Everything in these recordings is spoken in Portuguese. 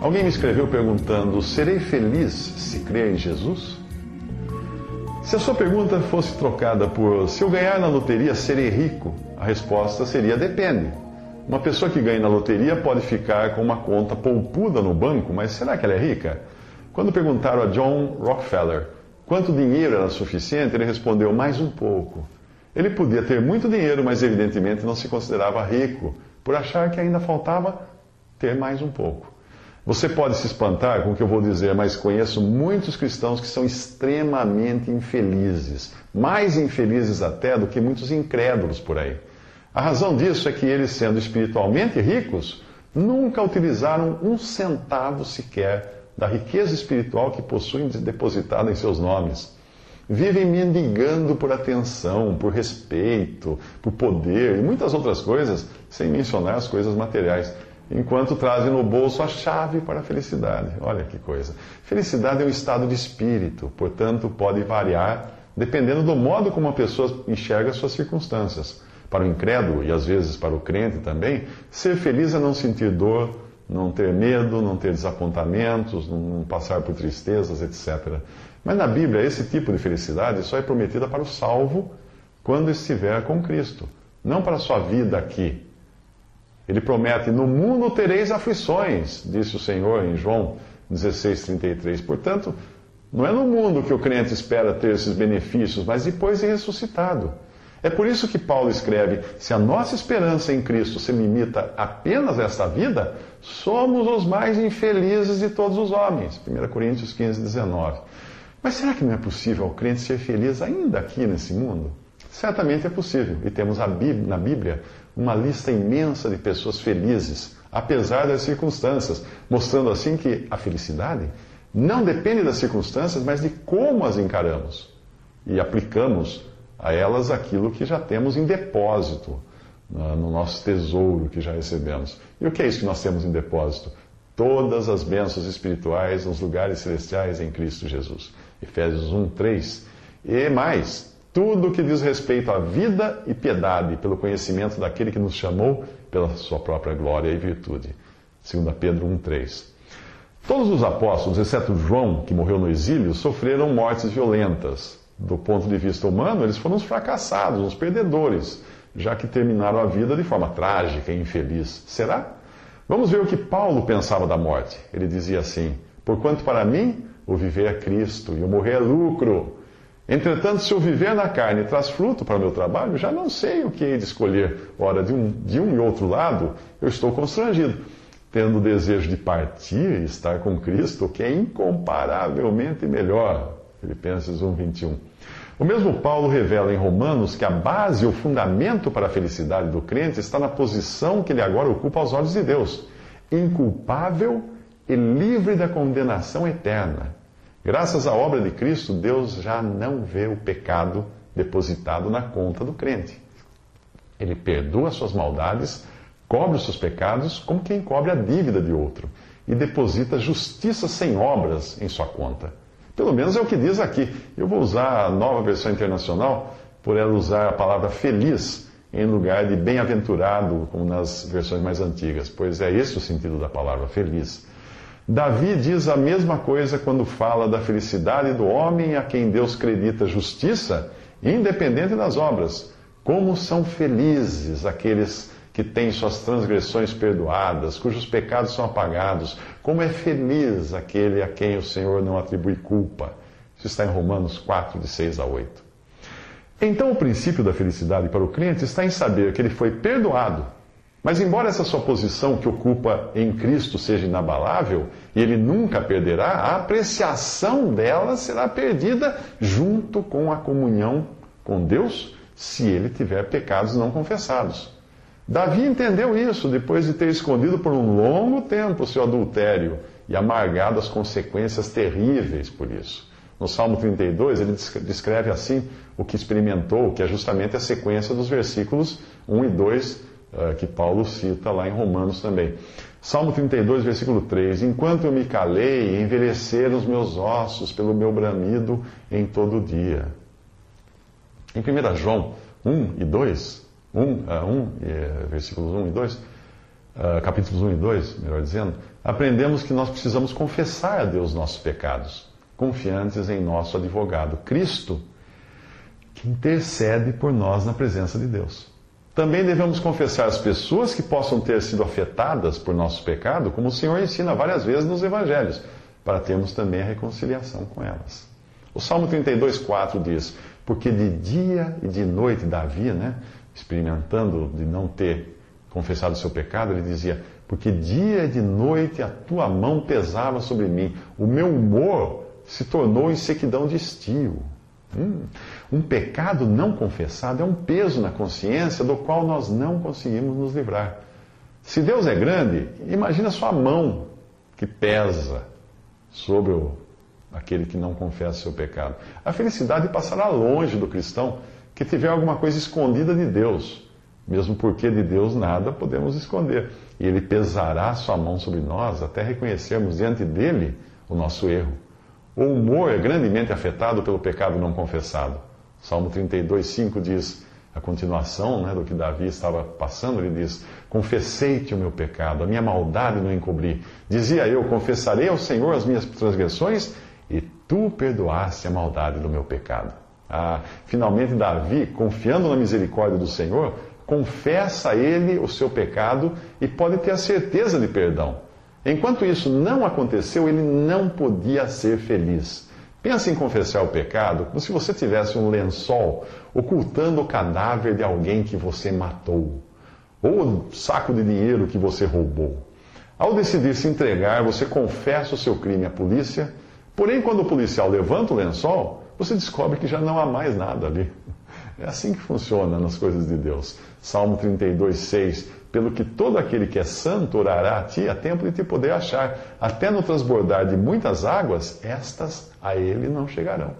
Alguém me escreveu perguntando: serei feliz se crer em Jesus? Se a sua pergunta fosse trocada por se eu ganhar na loteria serei rico, a resposta seria depende. Uma pessoa que ganha na loteria pode ficar com uma conta poupuda no banco, mas será que ela é rica? Quando perguntaram a John Rockefeller quanto dinheiro era suficiente, ele respondeu mais um pouco. Ele podia ter muito dinheiro, mas evidentemente não se considerava rico, por achar que ainda faltava ter mais um pouco. Você pode se espantar com o que eu vou dizer, mas conheço muitos cristãos que são extremamente infelizes, mais infelizes até do que muitos incrédulos por aí. A razão disso é que eles, sendo espiritualmente ricos, nunca utilizaram um centavo sequer da riqueza espiritual que possuem depositada em seus nomes. Vivem mendigando por atenção, por respeito, por poder e muitas outras coisas, sem mencionar as coisas materiais enquanto trazem no bolso a chave para a felicidade. Olha que coisa. Felicidade é um estado de espírito, portanto, pode variar dependendo do modo como a pessoa enxerga suas circunstâncias. Para o incrédulo e às vezes para o crente também, ser feliz é não sentir dor, não ter medo, não ter desapontamentos, não passar por tristezas, etc. Mas na Bíblia, esse tipo de felicidade só é prometida para o salvo quando estiver com Cristo, não para a sua vida aqui, ele promete: No mundo tereis aflições, disse o Senhor em João 16,33. Portanto, não é no mundo que o crente espera ter esses benefícios, mas depois de ressuscitado. É por isso que Paulo escreve: se a nossa esperança em Cristo se limita apenas a esta vida, somos os mais infelizes de todos os homens. 1 Coríntios 15, 19. Mas será que não é possível ao crente ser feliz ainda aqui nesse mundo? Certamente é possível, e temos Bíblia, na Bíblia uma lista imensa de pessoas felizes, apesar das circunstâncias, mostrando assim que a felicidade não depende das circunstâncias, mas de como as encaramos e aplicamos a elas aquilo que já temos em depósito no nosso tesouro que já recebemos. E o que é isso que nós temos em depósito? Todas as bênçãos espirituais nos lugares celestiais em Cristo Jesus. Efésios 1, 3. E mais, tudo que diz respeito à vida e piedade, pelo conhecimento daquele que nos chamou pela sua própria glória e virtude. 2 Pedro 1,3. Todos os apóstolos, exceto João, que morreu no exílio, sofreram mortes violentas. Do ponto de vista humano, eles foram os fracassados, os perdedores, já que terminaram a vida de forma trágica e infeliz. Será? Vamos ver o que Paulo pensava da morte. Ele dizia assim: Porquanto para mim o viver é Cristo e o morrer é lucro. Entretanto, se eu viver na carne traz fruto para o meu trabalho, já não sei o que hei de escolher. Ora, de um, de um e outro lado, eu estou constrangido, tendo o desejo de partir e estar com Cristo, que é incomparavelmente melhor. Filipenses 1, 21. O mesmo Paulo revela em Romanos que a base, o fundamento para a felicidade do crente está na posição que ele agora ocupa aos olhos de Deus, inculpável e livre da condenação eterna. Graças à obra de Cristo, Deus já não vê o pecado depositado na conta do crente. Ele perdoa suas maldades, cobre os seus pecados como quem cobre a dívida de outro e deposita justiça sem obras em sua conta. Pelo menos é o que diz aqui. Eu vou usar a nova versão internacional por ela usar a palavra feliz em lugar de bem-aventurado, como nas versões mais antigas, pois é esse o sentido da palavra feliz. Davi diz a mesma coisa quando fala da felicidade do homem a quem Deus acredita justiça, independente das obras. Como são felizes aqueles que têm suas transgressões perdoadas, cujos pecados são apagados. Como é feliz aquele a quem o Senhor não atribui culpa. Isso está em Romanos 4, de 6 a 8. Então, o princípio da felicidade para o crente está em saber que ele foi perdoado. Mas, embora essa sua posição que ocupa em Cristo seja inabalável, e ele nunca perderá, a apreciação dela será perdida junto com a comunhão com Deus, se ele tiver pecados não confessados. Davi entendeu isso depois de ter escondido por um longo tempo o seu adultério e amargado as consequências terríveis por isso. No Salmo 32, ele descreve assim o que experimentou, que é justamente a sequência dos versículos 1 e 2 eh, que Paulo cita lá em Romanos também. Salmo 32, versículo 3: Enquanto eu me calei, envelheceram os meus ossos pelo meu bramido em todo o dia. Em 1 João 1 e 2, 1, uh, 1 versículos 1 e 2, uh, capítulos 1 e 2, melhor dizendo, aprendemos que nós precisamos confessar a Deus nossos pecados, confiantes em nosso advogado, Cristo, que intercede por nós na presença de Deus. Também devemos confessar as pessoas que possam ter sido afetadas por nosso pecado, como o Senhor ensina várias vezes nos Evangelhos, para termos também a reconciliação com elas. O Salmo 32, 4 diz: Porque de dia e de noite Davi, né, experimentando de não ter confessado o seu pecado, ele dizia: Porque dia e de noite a tua mão pesava sobre mim, o meu humor se tornou em sequidão de estio. Um pecado não confessado é um peso na consciência do qual nós não conseguimos nos livrar. Se Deus é grande, imagina sua mão que pesa sobre o, aquele que não confessa seu pecado. A felicidade passará longe do cristão que tiver alguma coisa escondida de Deus, mesmo porque de Deus nada podemos esconder. E ele pesará sua mão sobre nós até reconhecermos diante dele o nosso erro. O humor é grandemente afetado pelo pecado não confessado. Salmo 32, 5 diz, a continuação né, do que Davi estava passando, ele diz: Confessei-te o meu pecado, a minha maldade não encobri. Dizia eu: Confessarei ao Senhor as minhas transgressões, e tu perdoaste a maldade do meu pecado. Ah, finalmente, Davi, confiando na misericórdia do Senhor, confessa a ele o seu pecado e pode ter a certeza de perdão. Enquanto isso não aconteceu, ele não podia ser feliz. Pense em confessar o pecado como se você tivesse um lençol ocultando o cadáver de alguém que você matou, ou o saco de dinheiro que você roubou. Ao decidir se entregar, você confessa o seu crime à polícia, porém, quando o policial levanta o lençol, você descobre que já não há mais nada ali. É assim que funciona nas coisas de Deus. Salmo 32, 6. Pelo que todo aquele que é santo orará a ti, a tempo de te poder achar. Até no transbordar de muitas águas, estas a ele não chegarão.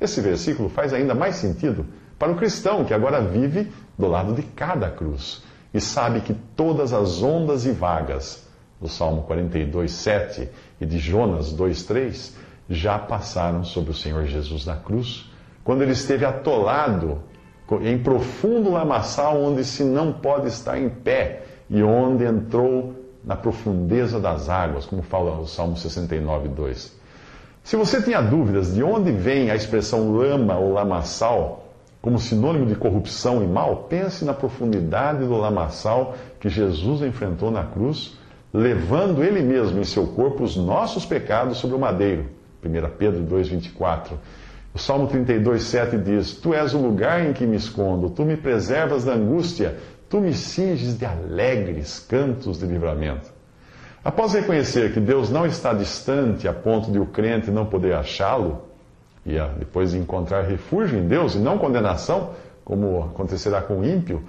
Esse versículo faz ainda mais sentido para o cristão que agora vive do lado de cada cruz e sabe que todas as ondas e vagas do Salmo 42, 7 e de Jonas 2, 3 já passaram sobre o Senhor Jesus na cruz, quando ele esteve atolado em profundo lamaçal onde se não pode estar em pé e onde entrou na profundeza das águas, como fala o Salmo 69, 2. Se você tinha dúvidas de onde vem a expressão lama ou lamaçal como sinônimo de corrupção e mal, pense na profundidade do lamaçal que Jesus enfrentou na cruz, levando ele mesmo em seu corpo os nossos pecados sobre o madeiro. 1 Pedro 2,24. O Salmo 32, 7 diz: Tu és o lugar em que me escondo, tu me preservas da angústia, tu me cinges de alegres cantos de livramento. Após reconhecer que Deus não está distante a ponto de o crente não poder achá-lo, e depois de encontrar refúgio em Deus e não condenação, como acontecerá com o ímpio,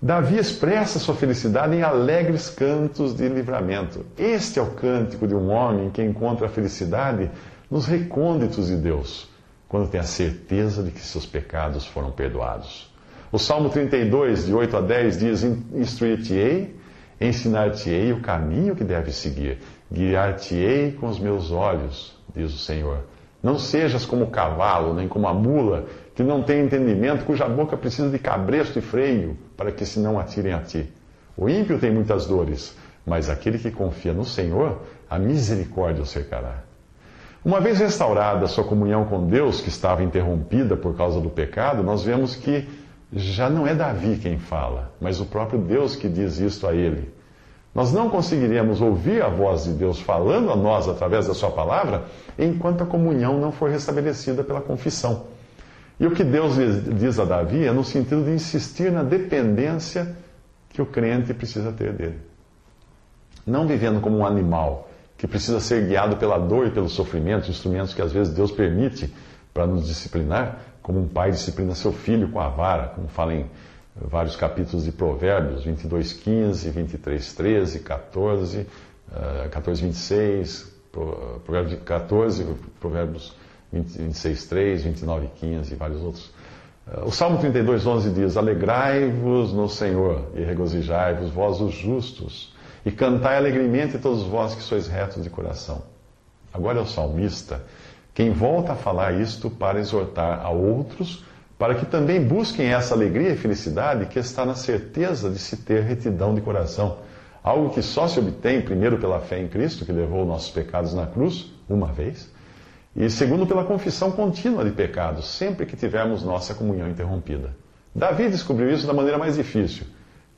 Davi expressa sua felicidade em alegres cantos de livramento. Este é o cântico de um homem que encontra a felicidade nos recônditos de Deus quando tem a certeza de que seus pecados foram perdoados. O Salmo 32, de 8 a 10, diz: Instruir-te-ei, ensinar-te-ei o caminho que deves seguir, guiar-te-ei com os meus olhos, diz o Senhor. Não sejas como o cavalo, nem como a mula, que não tem entendimento, cuja boca precisa de cabresto e freio, para que se não atirem a ti. O ímpio tem muitas dores, mas aquele que confia no Senhor, a misericórdia o cercará. Uma vez restaurada a sua comunhão com Deus, que estava interrompida por causa do pecado, nós vemos que já não é Davi quem fala, mas o próprio Deus que diz isto a ele. Nós não conseguiríamos ouvir a voz de Deus falando a nós através da Sua palavra enquanto a comunhão não for restabelecida pela confissão. E o que Deus diz a Davi é no sentido de insistir na dependência que o crente precisa ter dele. Não vivendo como um animal que precisa ser guiado pela dor e pelo sofrimento, instrumentos que às vezes Deus permite para nos disciplinar, como um pai disciplina seu filho com a vara, como fala em vários capítulos de Provérbios, 22, 15, 23, 13, 14, 14, 26, Provérbios 14, Provérbios 26, 3, 29, 15 e vários outros. Uh, o Salmo 32, 11 diz: Alegrai-vos no Senhor e regozijai-vos, vós os justos, e cantai alegremente todos vós que sois retos de coração. Agora é o salmista quem volta a falar isto para exortar a outros para que também busquem essa alegria e felicidade que está na certeza de se ter retidão de coração. Algo que só se obtém, primeiro, pela fé em Cristo, que levou nossos pecados na cruz, uma vez, e segundo, pela confissão contínua de pecados, sempre que tivermos nossa comunhão interrompida. Davi descobriu isso da maneira mais difícil,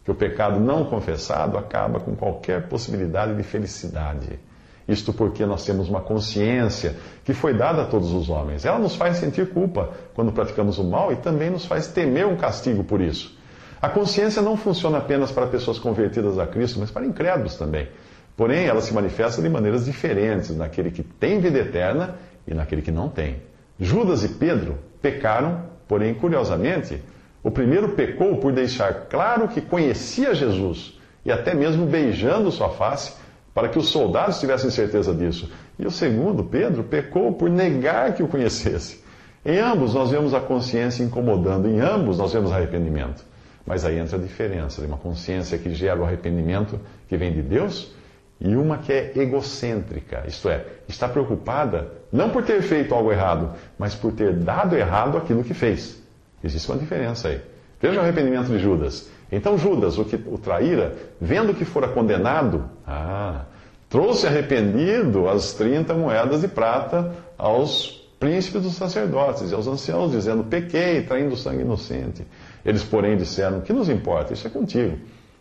que o pecado não confessado acaba com qualquer possibilidade de felicidade. Isto porque nós temos uma consciência que foi dada a todos os homens. Ela nos faz sentir culpa quando praticamos o mal e também nos faz temer um castigo por isso. A consciência não funciona apenas para pessoas convertidas a Cristo, mas para incrédulos também. Porém, ela se manifesta de maneiras diferentes naquele que tem vida eterna e naquele que não tem. Judas e Pedro pecaram, porém, curiosamente, o primeiro pecou por deixar claro que conhecia Jesus e até mesmo beijando sua face para que os soldados tivessem certeza disso. E o segundo, Pedro, pecou por negar que o conhecesse. Em ambos nós vemos a consciência incomodando, em ambos nós vemos arrependimento. Mas aí entra a diferença de uma consciência que gera o arrependimento que vem de Deus e uma que é egocêntrica, isto é, está preocupada não por ter feito algo errado, mas por ter dado errado aquilo que fez. Existe uma diferença aí. Veja o arrependimento de Judas. Então Judas, o que o traíra, vendo que fora condenado, ah, trouxe arrependido as 30 moedas de prata aos príncipes dos sacerdotes e aos anciãos, dizendo: Pequei, traindo sangue inocente. Eles, porém, disseram: Que nos importa? Isso é contigo.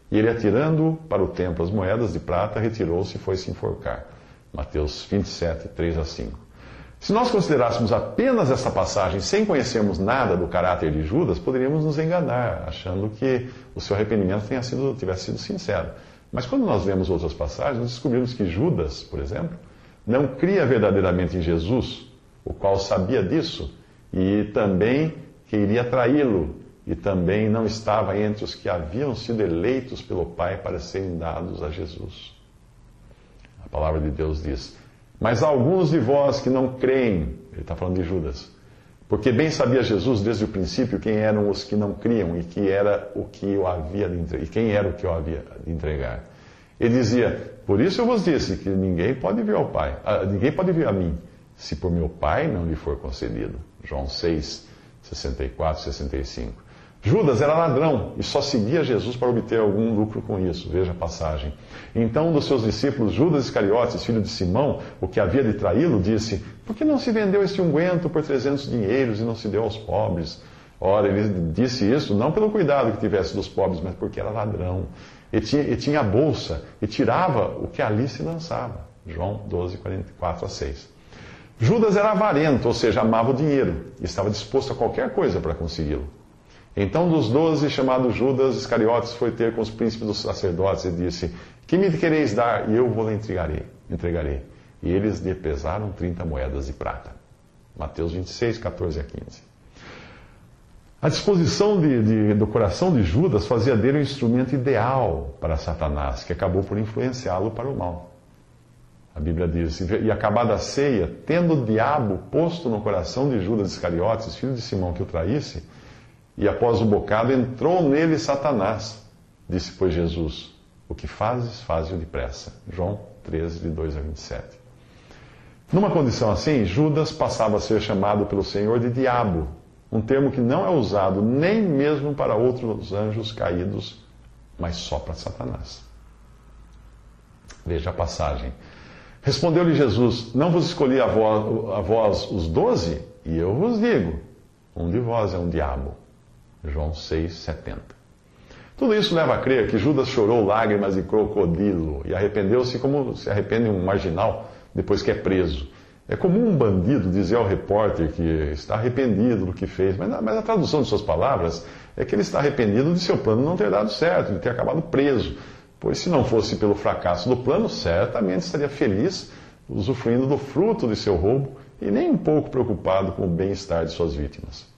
E ele, atirando para o templo as moedas de prata, retirou-se e foi se enforcar. Mateus 27, 3 a 5. Se nós considerássemos apenas essa passagem sem conhecermos nada do caráter de Judas, poderíamos nos enganar, achando que o seu arrependimento tenha sido, tivesse sido sincero. Mas quando nós vemos outras passagens, descobrimos que Judas, por exemplo, não cria verdadeiramente em Jesus, o qual sabia disso, e também que iria traí-lo, e também não estava entre os que haviam sido eleitos pelo Pai para serem dados a Jesus. A palavra de Deus diz: mas alguns de vós que não creem, ele está falando de Judas, porque bem sabia Jesus desde o princípio quem eram os que não criam e que era o que o havia de entregar, e quem era o que o havia de entregar. Ele dizia: Por isso eu vos disse que ninguém pode vir ao Pai, ah, ninguém pode vir a mim, se por meu Pai não lhe for concedido. João 6, 64, 65. Judas era ladrão e só seguia Jesus para obter algum lucro com isso. Veja a passagem. Então, um dos seus discípulos, Judas Iscariotes, filho de Simão, o que havia de traí-lo, disse: Por que não se vendeu este unguento por trezentos dinheiros e não se deu aos pobres? Ora, ele disse isso não pelo cuidado que tivesse dos pobres, mas porque era ladrão. E tinha, e tinha a bolsa e tirava o que ali se lançava. João 12, 44 a 6. Judas era avarento, ou seja, amava o dinheiro e estava disposto a qualquer coisa para consegui-lo. Então, dos doze, chamado Judas Iscariotes, foi ter com os príncipes dos sacerdotes e disse: Que me quereis dar? E eu vou lhe entregarei. entregarei. E eles lhe pesaram 30 moedas de prata. Mateus 26, 14 a 15. A disposição de, de, do coração de Judas fazia dele um instrumento ideal para Satanás, que acabou por influenciá-lo para o mal. A Bíblia diz: E acabada a ceia, tendo o diabo posto no coração de Judas Iscariotes, filho de Simão, que o traísse, e após o bocado entrou nele Satanás. Disse, pois, Jesus: O que fazes, faze-o depressa. João 13, de 2 a 27. Numa condição assim, Judas passava a ser chamado pelo Senhor de diabo, um termo que não é usado nem mesmo para outros anjos caídos, mas só para Satanás. Veja a passagem. Respondeu-lhe Jesus: Não vos escolhi a vós, a vós os doze? E eu vos digo: um de vós é um diabo. João 6, 70. Tudo isso leva a crer que Judas chorou lágrimas de crocodilo e arrependeu-se como se arrepende um marginal depois que é preso. É comum um bandido dizer ao repórter que está arrependido do que fez, mas, mas a tradução de suas palavras é que ele está arrependido de seu plano não ter dado certo, de ter acabado preso. Pois se não fosse pelo fracasso do plano, certamente estaria feliz, usufruindo do fruto de seu roubo e nem um pouco preocupado com o bem-estar de suas vítimas.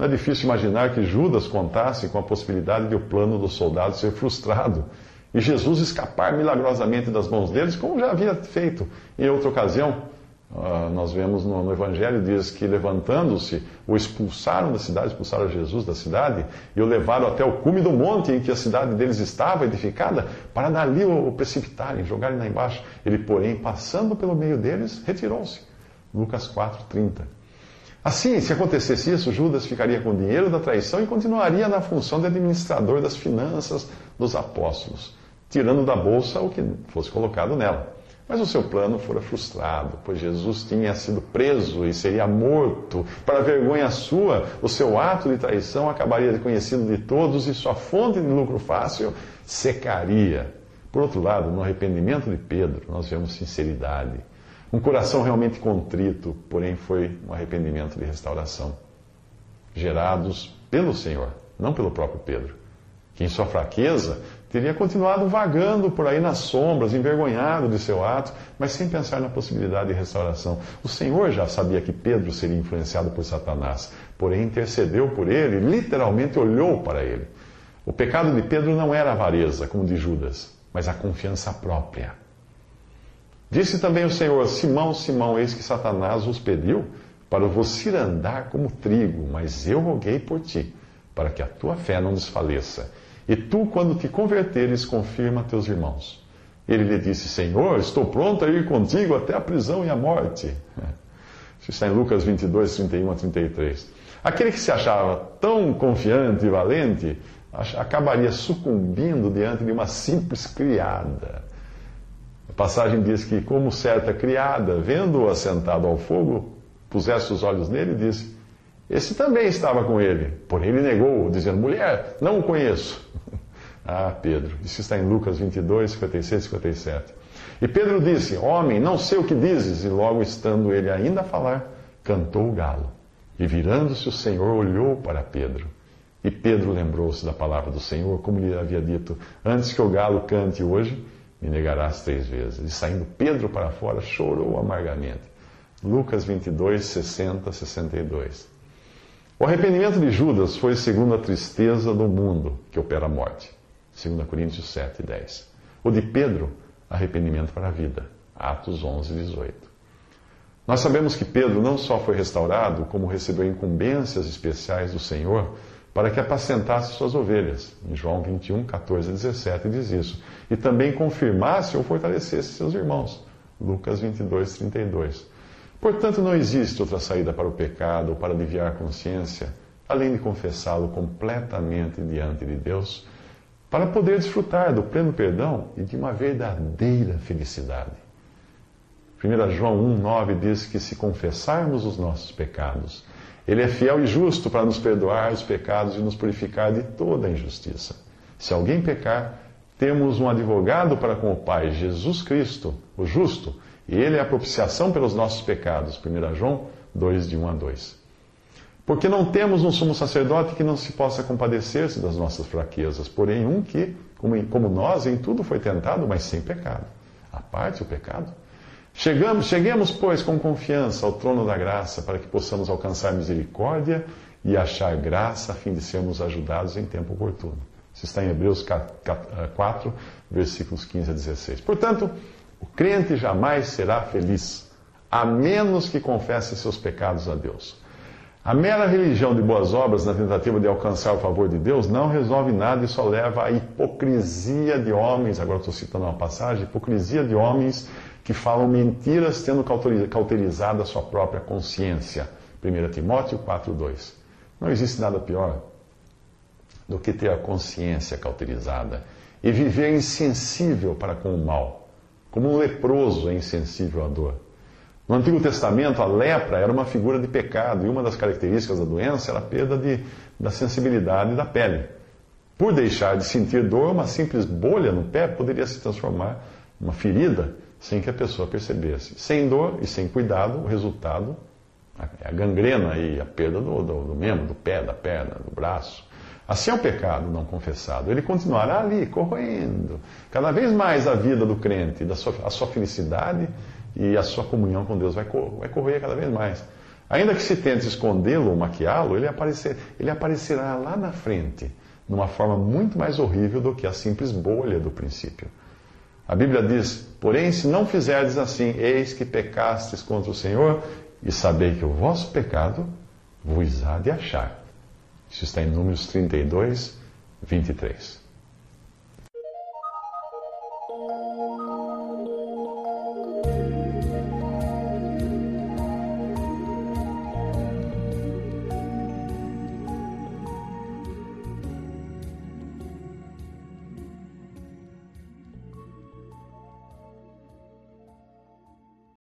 Não é difícil imaginar que Judas contasse com a possibilidade de o plano dos soldados ser frustrado e Jesus escapar milagrosamente das mãos deles, como já havia feito em outra ocasião Uh, nós vemos no, no, Evangelho, diz que levantando-se, o expulsaram da cidade, expulsaram Jesus da cidade, e o levaram até o cume do monte em que a cidade deles estava edificada, para dali o, o precipitarem, jogarem lá embaixo. Ele, porém, passando pelo meio deles, retirou-se. Lucas 4, 30. Assim, se acontecesse isso, Judas ficaria com o dinheiro da traição e continuaria na função de administrador das finanças dos apóstolos, tirando da bolsa o que fosse colocado nela. Mas o seu plano fora frustrado, pois Jesus tinha sido preso e seria morto. Para vergonha sua, o seu ato de traição acabaria conhecido de todos e sua fonte de lucro fácil secaria. Por outro lado, no arrependimento de Pedro, nós vemos sinceridade. Um coração realmente contrito, porém foi um arrependimento de restauração. Gerados pelo Senhor, não pelo próprio Pedro, que em sua fraqueza teria continuado vagando por aí nas sombras, envergonhado de seu ato, mas sem pensar na possibilidade de restauração. O Senhor já sabia que Pedro seria influenciado por Satanás, porém intercedeu por ele, literalmente olhou para ele. O pecado de Pedro não era avareza, como de Judas, mas a confiança própria. Disse também o Senhor: Simão, Simão, eis que Satanás os pediu para vos ir andar como trigo, mas eu roguei por ti, para que a tua fé não desfaleça. E tu, quando te converteres, confirma teus irmãos. Ele lhe disse: Senhor, estou pronto a ir contigo até a prisão e a morte. Isso está em Lucas 22, 31 a 33. Aquele que se achava tão confiante e valente acabaria sucumbindo diante de uma simples criada. A passagem diz que, como certa criada, vendo-o assentado ao fogo, pusesse os olhos nele e disse: esse também estava com ele, porém ele negou, dizendo: Mulher, não o conheço. ah, Pedro, isso está em Lucas 22, 56 e 57. E Pedro disse: Homem, não sei o que dizes. E logo estando ele ainda a falar, cantou o galo. E virando-se o Senhor, olhou para Pedro. E Pedro lembrou-se da palavra do Senhor, como lhe havia dito: Antes que o galo cante hoje, me negarás três vezes. E saindo Pedro para fora, chorou amargamente. Lucas 22, 60, 62. O arrependimento de Judas foi segundo a tristeza do mundo que opera a morte. 2 Coríntios 7, 10. O de Pedro, arrependimento para a vida. Atos 11, 18. Nós sabemos que Pedro não só foi restaurado, como recebeu incumbências especiais do Senhor para que apacentasse suas ovelhas. Em João 21, 14 e 17 diz isso. E também confirmasse ou fortalecesse seus irmãos. Lucas 22, 32. Portanto, não existe outra saída para o pecado ou para aliviar a consciência, além de confessá-lo completamente diante de Deus, para poder desfrutar do pleno perdão e de uma verdadeira felicidade. 1 João 1,9 diz que se confessarmos os nossos pecados, Ele é fiel e justo para nos perdoar os pecados e nos purificar de toda a injustiça. Se alguém pecar, temos um advogado para com o Pai, Jesus Cristo, o justo e ele é a propiciação pelos nossos pecados. 1 João 2, de 1 a 2. Porque não temos um sumo sacerdote que não se possa compadecer-se das nossas fraquezas, porém um que, como, como nós, em tudo foi tentado, mas sem pecado. A parte o pecado. Chegamos, cheguemos, pois, com confiança ao trono da graça, para que possamos alcançar misericórdia e achar graça, a fim de sermos ajudados em tempo oportuno. Isso está em Hebreus 4, versículos 15 a 16. Portanto, o crente jamais será feliz, a menos que confesse seus pecados a Deus. A mera religião de boas obras na tentativa de alcançar o favor de Deus não resolve nada e só leva à hipocrisia de homens. Agora estou citando uma passagem: hipocrisia de homens que falam mentiras tendo cauterizado a sua própria consciência. 1 Timóteo 4,2. Não existe nada pior do que ter a consciência cauterizada e viver insensível para com o mal como um leproso é insensível à dor. No Antigo Testamento, a lepra era uma figura de pecado e uma das características da doença era a perda de, da sensibilidade da pele. Por deixar de sentir dor, uma simples bolha no pé poderia se transformar uma ferida sem que a pessoa percebesse. Sem dor e sem cuidado, o resultado é a gangrena e a perda do, do, do membro, do pé, da perna, do braço. Assim é o pecado não confessado. Ele continuará ali, corroendo cada vez mais a vida do crente, da sua, a sua felicidade e a sua comunhão com Deus vai, vai corroer cada vez mais. Ainda que se tente escondê-lo ou maquiá-lo, ele, aparecer, ele aparecerá lá na frente, numa forma muito mais horrível do que a simples bolha do princípio. A Bíblia diz: Porém, se não fizerdes assim, eis que pecastes contra o Senhor, e sabei que o vosso pecado vos há de achar. Isso está em Números 32, 23.